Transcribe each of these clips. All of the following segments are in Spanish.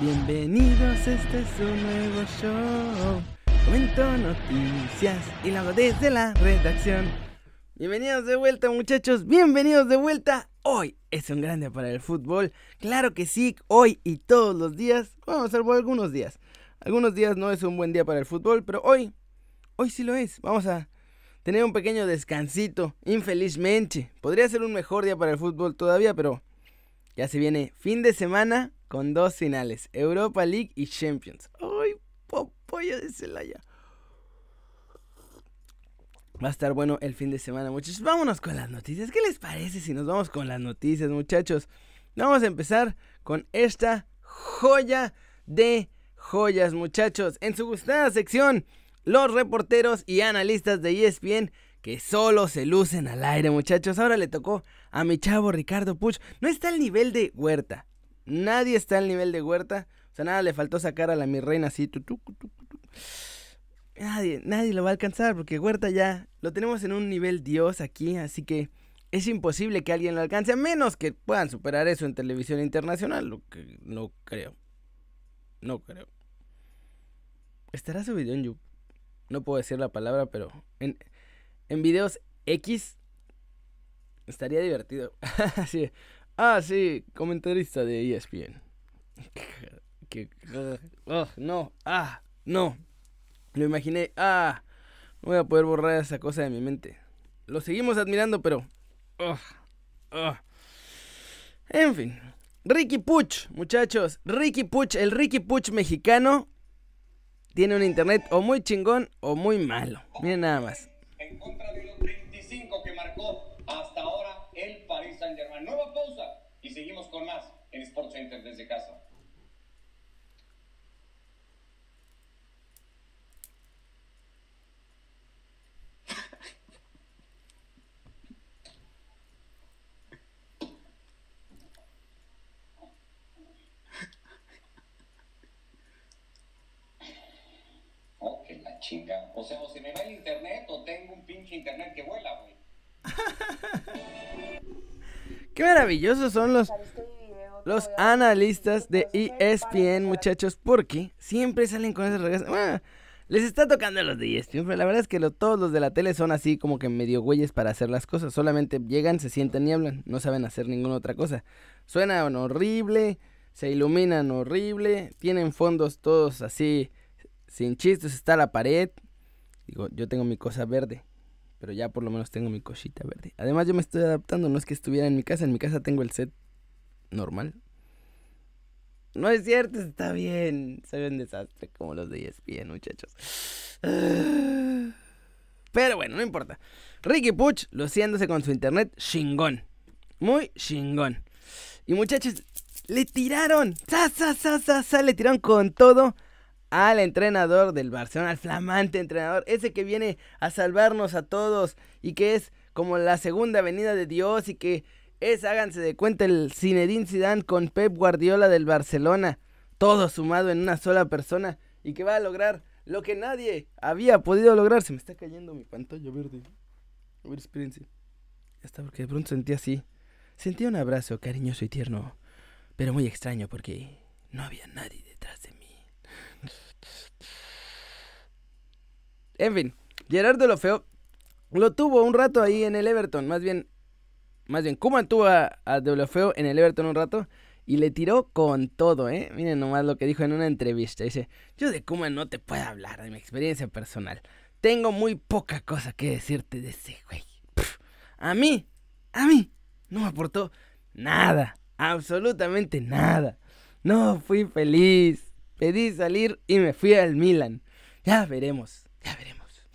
Bienvenidos, este es un nuevo show. Comento noticias y lo hago desde la redacción. Bienvenidos de vuelta, muchachos. Bienvenidos de vuelta. Hoy es un gran día para el fútbol. Claro que sí, hoy y todos los días. Bueno, salvo algunos días. Algunos días no es un buen día para el fútbol, pero hoy, hoy sí lo es. Vamos a tener un pequeño descansito, infelizmente. Podría ser un mejor día para el fútbol todavía, pero ya se viene fin de semana con dos finales, Europa League y Champions. ¡Ay, pollo de Celaya! Va a estar bueno el fin de semana, muchachos. Vámonos con las noticias. ¿Qué les parece si nos vamos con las noticias, muchachos? Vamos a empezar con esta joya de joyas, muchachos. En su gustada sección, los reporteros y analistas de ESPN que solo se lucen al aire, muchachos. Ahora le tocó a mi chavo Ricardo Puch. No está al nivel de Huerta, Nadie está al nivel de Huerta. O sea, nada le faltó sacar a la mi reina así. nadie, nadie lo va a alcanzar porque Huerta ya lo tenemos en un nivel Dios aquí. Así que es imposible que alguien lo alcance. A menos que puedan superar eso en televisión internacional. Lo que no creo. No creo. ¿Estará su video en YouTube? No puedo decir la palabra, pero en, en videos X estaría divertido. Así, Ah, sí, comentarista de ESPN. que, oh, no, ah, no. Lo imaginé, ah, no voy a poder borrar esa cosa de mi mente. Lo seguimos admirando, pero... Oh, oh. En fin. Ricky Puch, muchachos. Ricky Puch, el Ricky Puch mexicano, tiene un internet o muy chingón o muy malo. Miren nada más. En contra de Nueva pausa y seguimos con más en Sports Center desde casa. Oh, chinga. O sea, o se me va el internet o tengo un pinche internet que vuela, güey. Qué maravillosos son los, los analistas de ESPN, muchachos, porque siempre salen con esas regas. Bueno, les está tocando a los de ESPN, pero la verdad es que todos los de la tele son así como que medio güeyes para hacer las cosas. Solamente llegan, se sientan y hablan, no saben hacer ninguna otra cosa. Suenan horrible, se iluminan horrible, tienen fondos todos así, sin chistes, está la pared. Digo, yo tengo mi cosa verde pero ya por lo menos tengo mi cosita verde. Además yo me estoy adaptando, no es que estuviera en mi casa, en mi casa tengo el set normal. No es cierto, está bien. Soy un desastre como los de ESPN, muchachos. Pero bueno, no importa. Ricky Puch luciéndose con su internet chingón. Muy chingón. Y muchachos, le tiraron. ¡Sa, sa, sa, sa, sa! Le tiraron con todo al entrenador del Barcelona, al flamante entrenador, ese que viene a salvarnos a todos y que es como la segunda venida de Dios y que es, háganse de cuenta, el Zinedine Zidane con Pep Guardiola del Barcelona, todo sumado en una sola persona y que va a lograr lo que nadie había podido lograr. Se me está cayendo mi pantalla verde. A ver, espérense. Ya está, porque de pronto sentí así. Sentí un abrazo cariñoso y tierno, pero muy extraño porque no había nadie detrás de mí. En fin, Gerardo Lofeo lo tuvo un rato ahí en el Everton, más bien, más bien, Kuman tuvo a, a en el Everton un rato y le tiró con todo, ¿eh? Miren nomás lo que dijo en una entrevista. Dice, yo de Kuman no te puedo hablar de mi experiencia personal. Tengo muy poca cosa que decirte de ese güey. a mí, a mí, no me aportó nada, absolutamente nada. No fui feliz pedí salir y me fui al Milan. Ya veremos, ya veremos.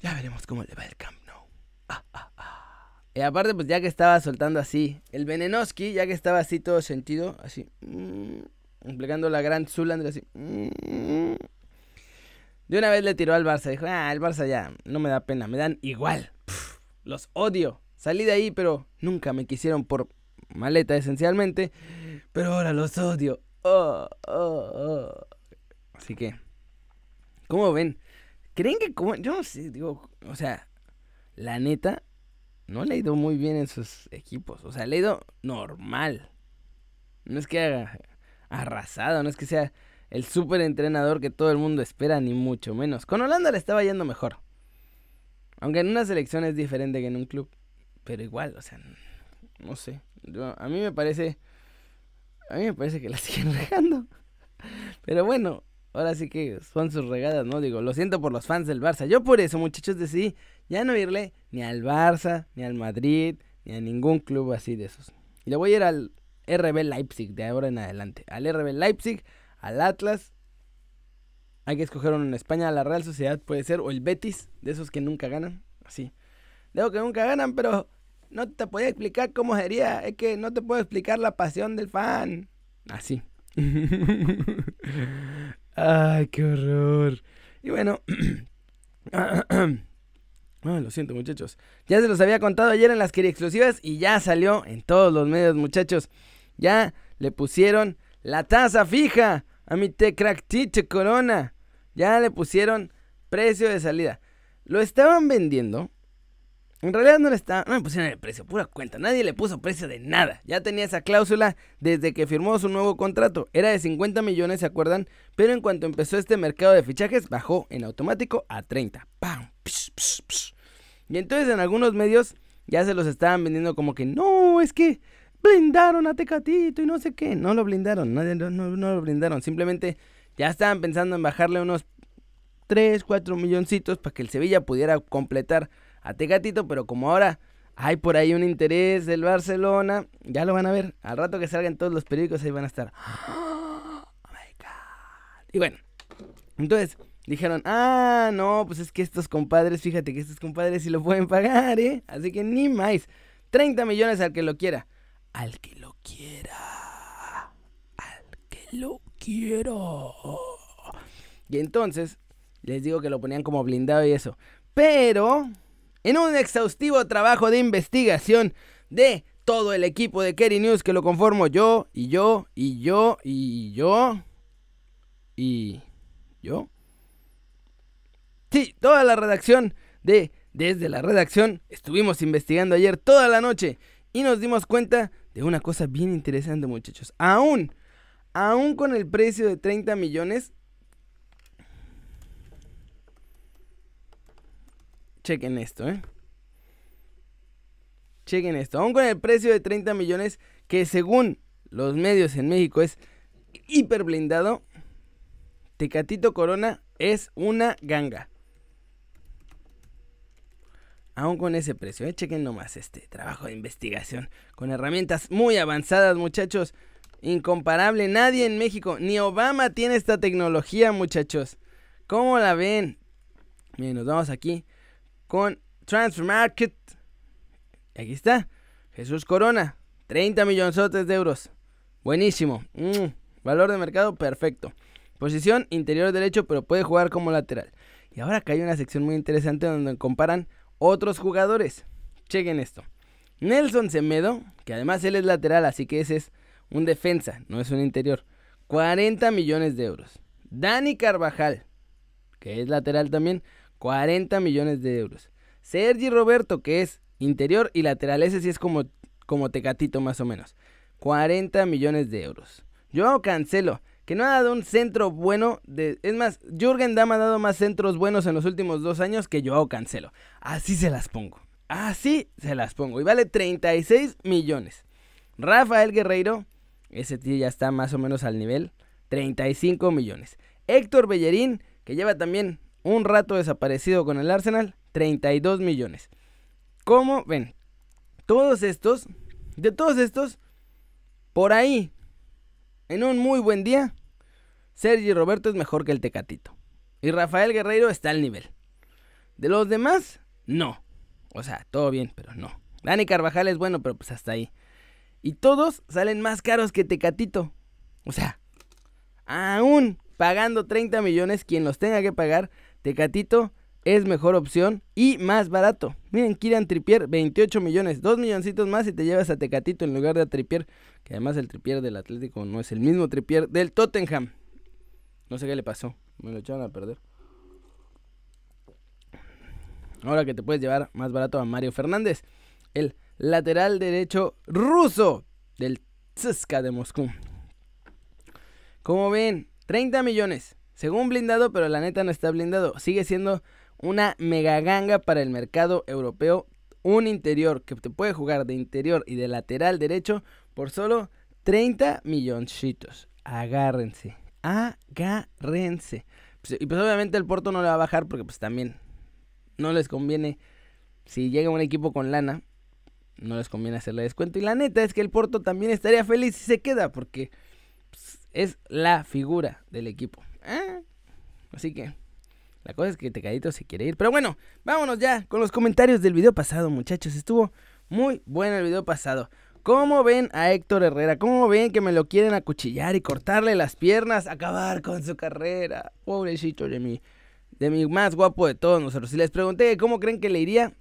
Ya veremos cómo le va el Camp Nou. Ah, ah, ah. Y aparte, pues ya que estaba soltando así, el Venenoski, ya que estaba así todo sentido, así, mmm, la gran Zulandre, así. Mm, de una vez le tiró al Barça, dijo, ah, el Barça ya, no me da pena, me dan igual. los odio. Salí de ahí, pero nunca me quisieron por maleta esencialmente. Pero ahora los odio. Oh, oh. Así que, ¿cómo ven? ¿Creen que como, yo no sé, digo, o sea, la neta, no le ha ido muy bien en sus equipos. O sea, le ha ido normal. No es que arrasado, no es que sea el super entrenador que todo el mundo espera, ni mucho menos. Con Holanda le estaba yendo mejor. Aunque en una selección es diferente que en un club. Pero igual, o sea, no sé. a mí me parece. A mí me parece que la siguen regando. Pero bueno, ahora sí que son sus regadas, ¿no? Digo, lo siento por los fans del Barça. Yo por eso, muchachos, decidí ya no irle ni al Barça, ni al Madrid, ni a ningún club así de esos. Y le voy a ir al RB Leipzig de ahora en adelante. Al RB Leipzig, al Atlas. Hay que escoger uno en España, la Real Sociedad puede ser, o el Betis, de esos que nunca ganan. Así. Digo que nunca ganan, pero no te podía explicar cómo sería. Es que no te puedo explicar la pasión del fan. Así. Ay, qué horror. Y bueno. lo siento, muchachos. Ya se los había contado ayer en las quería exclusivas y ya salió en todos los medios, muchachos. Ya le pusieron la tasa fija a mi Tecractiche Corona. Ya le pusieron precio de salida. Lo estaban vendiendo. En realidad no le estaban, no le pusieron el precio, pura cuenta. Nadie le puso precio de nada. Ya tenía esa cláusula desde que firmó su nuevo contrato. Era de 50 millones, ¿se acuerdan? Pero en cuanto empezó este mercado de fichajes, bajó en automático a 30. ¡Pam! Y entonces en algunos medios ya se los estaban vendiendo como que no, es que blindaron a Tecatito y no sé qué. No lo blindaron, no, no, lo blindaron. Simplemente ya estaban pensando en bajarle unos 3, 4 milloncitos para que el Sevilla pudiera completar a Tecatito, pero como ahora hay por ahí un interés del Barcelona, ya lo van a ver. Al rato que salgan todos los periódicos ahí van a estar. Oh my God. Y bueno, entonces dijeron, ah, no, pues es que estos compadres, fíjate que estos compadres sí lo pueden pagar, ¿eh? Así que ni más. 30 millones al que lo quiera al que lo quiera. Al que lo quiera. Y entonces, les digo que lo ponían como blindado y eso. Pero, en un exhaustivo trabajo de investigación de todo el equipo de Kerry News que lo conformo yo, y yo, y yo, y yo, y yo. Sí, toda la redacción de Desde la redacción estuvimos investigando ayer toda la noche y nos dimos cuenta de una cosa bien interesante, muchachos. Aún, aún con el precio de 30 millones. Chequen esto, ¿eh? Chequen esto. Aún con el precio de 30 millones, que según los medios en México es hiper blindado, Tecatito Corona es una ganga aún con ese precio. ¿eh? Chequen nomás este trabajo de investigación con herramientas muy avanzadas, muchachos. Incomparable, nadie en México, ni Obama tiene esta tecnología, muchachos. ¿Cómo la ven? Miren, nos vamos aquí con Transfer Market. Aquí está, Jesús Corona, 30 millones de euros. Buenísimo. Mm, valor de mercado perfecto. Posición interior derecho, pero puede jugar como lateral. Y ahora acá hay una sección muy interesante donde comparan otros jugadores. Chequen esto. Nelson Semedo, que además él es lateral, así que ese es un defensa, no es un interior. 40 millones de euros. Dani Carvajal, que es lateral también, 40 millones de euros. Sergi Roberto, que es interior y lateral, ese sí es como, como Tecatito más o menos. 40 millones de euros. Joao Cancelo, que no ha dado un centro bueno. De, es más, Jürgen Damm ha dado más centros buenos en los últimos dos años que Joao Cancelo. Así se las pongo. Así se las pongo. Y vale 36 millones. Rafael Guerreiro, ese tío ya está más o menos al nivel. 35 millones. Héctor Bellerín, que lleva también un rato desaparecido con el Arsenal. 32 millones. ¿Cómo ven? Todos estos, de todos estos, por ahí en un muy buen día, Sergi Roberto es mejor que el Tecatito. Y Rafael Guerreiro está al nivel. De los demás, no. O sea, todo bien, pero no. Dani Carvajal es bueno, pero pues hasta ahí. Y todos salen más caros que Tecatito. O sea, aún pagando 30 millones, quien los tenga que pagar, Tecatito es mejor opción y más barato. Miren, Kieran Tripier, 28 millones, 2 milloncitos más y te llevas a Tecatito en lugar de a Tripier, que además el Tripier del Atlético no es el mismo Tripier del Tottenham. No sé qué le pasó, me lo echaron a perder. Ahora que te puedes llevar más barato a Mario Fernández, el lateral derecho ruso del CSKA de Moscú. Como ven, 30 millones. Según blindado, pero la neta no está blindado. Sigue siendo una mega ganga para el mercado europeo. Un interior que te puede jugar de interior y de lateral derecho por solo 30 milloncitos. Agárrense. Agárrense. Pues, y pues obviamente el Porto no le va a bajar porque pues también no les conviene. Si llega un equipo con lana, no les conviene hacerle descuento. Y la neta es que el Porto también estaría feliz si se queda porque pues, es la figura del equipo. Ah, así que la cosa es que Tecadito se quiere ir. Pero bueno, vámonos ya con los comentarios del video pasado, muchachos. Estuvo muy bueno el video pasado. ¿Cómo ven a Héctor Herrera? ¿Cómo ven que me lo quieren acuchillar y cortarle las piernas? Acabar con su carrera. Pobrecito de mí. De mi más guapo de todos nosotros. Si les pregunté cómo creen que le iría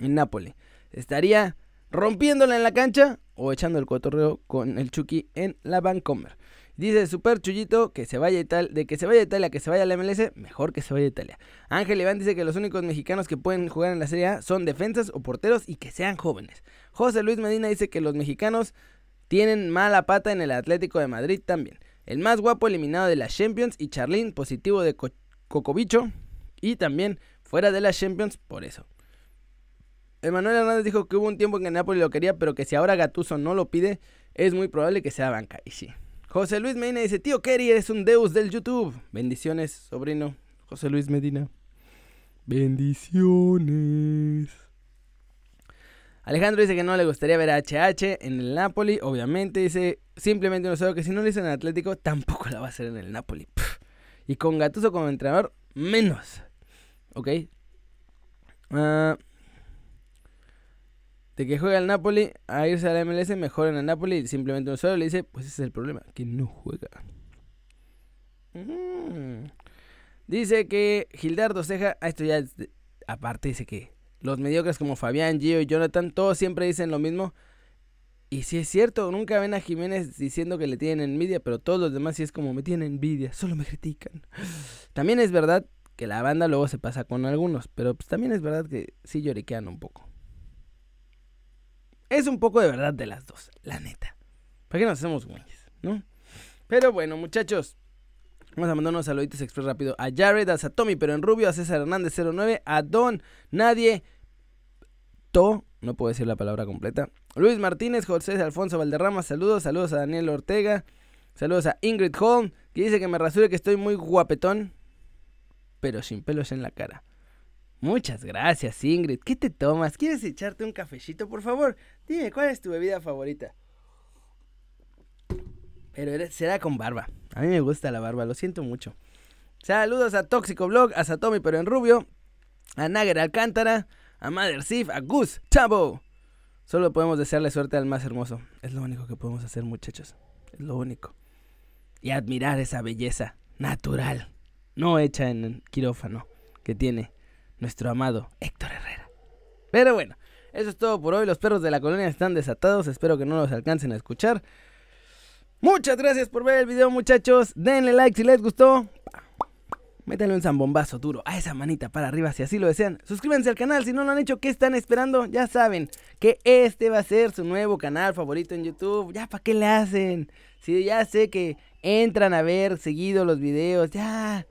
en Nápoles. ¿Estaría rompiéndola en la cancha o echando el cotorreo con el Chucky en la Vancomer? Dice Super Chullito que se vaya Italia, de que se vaya a Italia, que se vaya a la MLS, mejor que se vaya a Italia. Ángel Iván dice que los únicos mexicanos que pueden jugar en la Serie A son defensas o porteros y que sean jóvenes. José Luis Medina dice que los mexicanos tienen mala pata en el Atlético de Madrid también. El más guapo eliminado de la Champions y Charlín positivo de Cocobicho y también fuera de la Champions por eso. Emanuel Hernández dijo que hubo un tiempo en que Napoli lo quería, pero que si ahora Gatuso no lo pide, es muy probable que sea banca. Y sí, José Luis Medina dice, tío Kerry, eres un deus del YouTube. Bendiciones, sobrino. José Luis Medina. Bendiciones. Alejandro dice que no le gustaría ver a HH en el Napoli. Obviamente dice, simplemente no sabe que si no lo hizo en el Atlético, tampoco la va a hacer en el Napoli. Y con Gatuso como entrenador, menos. ¿Ok? Ah de que juega el Napoli a irse a la MLS, mejor en el Napoli. Simplemente un solo le dice, pues ese es el problema, que no juega. Dice que Gildardo Ceja, ah, esto ya aparte dice que los mediocres como Fabián, Gio y Jonathan, todos siempre dicen lo mismo. Y si es cierto, nunca ven a Jiménez diciendo que le tienen envidia, pero todos los demás sí es como me tienen envidia, solo me critican. También es verdad que la banda luego se pasa con algunos, pero pues también es verdad que sí lloriquean un poco. Es un poco de verdad de las dos, la neta. ¿Para qué nos hacemos güeyes, no? Pero bueno, muchachos. Vamos a mandar unos saluditos express rápido a Jared, a Satomi, pero en rubio, a César Hernández 09, a Don, Nadie, To, no puedo decir la palabra completa. Luis Martínez, José Alfonso Valderrama, saludos, saludos a Daniel Ortega, saludos a Ingrid Holm, que dice que me rasure que estoy muy guapetón, pero sin pelos en la cara. Muchas gracias, Ingrid. ¿Qué te tomas? ¿Quieres echarte un cafecito, por favor? Dime, ¿cuál es tu bebida favorita? Pero será con barba. A mí me gusta la barba, lo siento mucho. Saludos a Tóxico Blog, a Satomi pero en rubio, a Nager Alcántara, a Mother Sif, a Gus, Chavo. Solo podemos desearle suerte al más hermoso. Es lo único que podemos hacer, muchachos. Es lo único. Y admirar esa belleza natural, no hecha en quirófano, que tiene nuestro amado Héctor Herrera. Pero bueno, eso es todo por hoy. Los perros de la colonia están desatados. Espero que no los alcancen a escuchar. Muchas gracias por ver el video, muchachos. Denle like si les gustó. Métanle un zambombazo duro a esa manita para arriba si así lo desean. Suscríbanse al canal si no lo han hecho. ¿Qué están esperando? Ya saben que este va a ser su nuevo canal favorito en YouTube. Ya, ¿para qué le hacen? Si ya sé que entran a ver seguido los videos. Ya,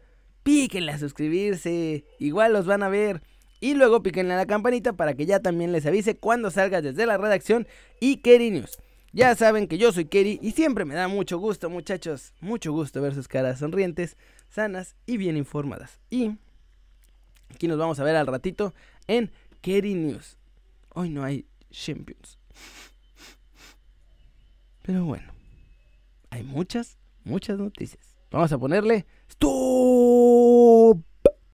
píquenle a suscribirse, igual los van a ver. Y luego píquenle a la campanita para que ya también les avise cuando salga desde la redacción y Kerry News. Ya saben que yo soy Kerry y siempre me da mucho gusto, muchachos, mucho gusto ver sus caras sonrientes, sanas y bien informadas. Y aquí nos vamos a ver al ratito en Kerry News. Hoy no hay Champions. Pero bueno, hay muchas, muchas noticias. Vamos a ponerle Stop!